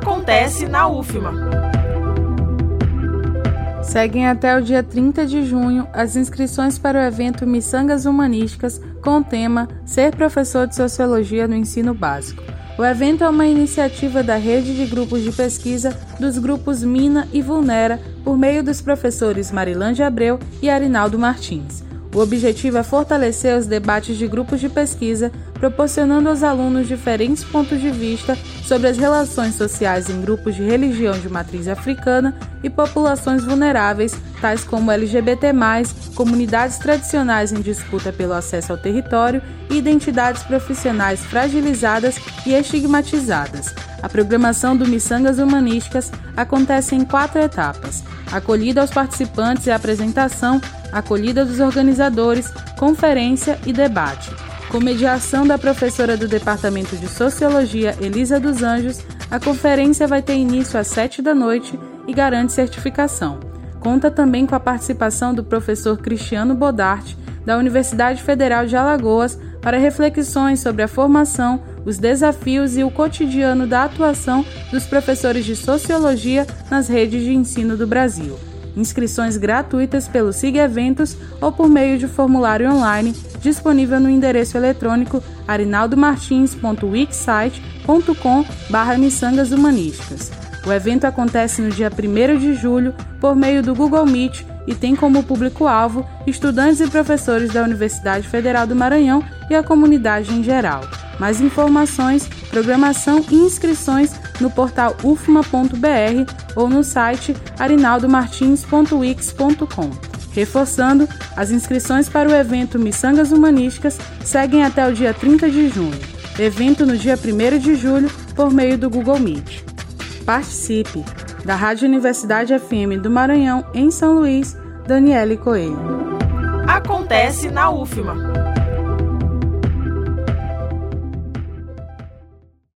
Acontece na UFMA. Seguem até o dia 30 de junho as inscrições para o evento Missangas Humanísticas com o tema Ser Professor de Sociologia no Ensino Básico. O evento é uma iniciativa da rede de grupos de pesquisa dos grupos Mina e Vulnera por meio dos professores Marilândia Abreu e Arinaldo Martins. O objetivo é fortalecer os debates de grupos de pesquisa, proporcionando aos alunos diferentes pontos de vista sobre as relações sociais em grupos de religião de matriz africana e populações vulneráveis, tais como LGBT, comunidades tradicionais em disputa pelo acesso ao território e identidades profissionais fragilizadas e estigmatizadas. A programação do Missangas Humanísticas acontece em quatro etapas: acolhida aos participantes e apresentação, acolhida dos organizadores, conferência e debate. Com mediação da professora do Departamento de Sociologia, Elisa dos Anjos, a conferência vai ter início às 7 da noite e garante certificação. Conta também com a participação do professor Cristiano Bodart, da Universidade Federal de Alagoas, para reflexões sobre a formação, os desafios e o cotidiano da atuação dos professores de sociologia nas redes de ensino do Brasil. Inscrições gratuitas pelo SIG Eventos ou por meio de formulário online disponível no endereço eletrônico arinaldomartins.wixsite.com/missangas humanísticas. O evento acontece no dia 1 de julho por meio do Google Meet e tem como público-alvo estudantes e professores da Universidade Federal do Maranhão e a comunidade em geral. Mais informações, programação e inscrições no portal ufma.br ou no site arinaldomartins.wix.com. Reforçando, as inscrições para o evento Missangas Humanísticas seguem até o dia 30 de junho. Evento no dia 1 de julho por meio do Google Meet. Participe! Da Rádio Universidade FM do Maranhão, em São Luís, Daniele Coelho. Acontece na UFMA.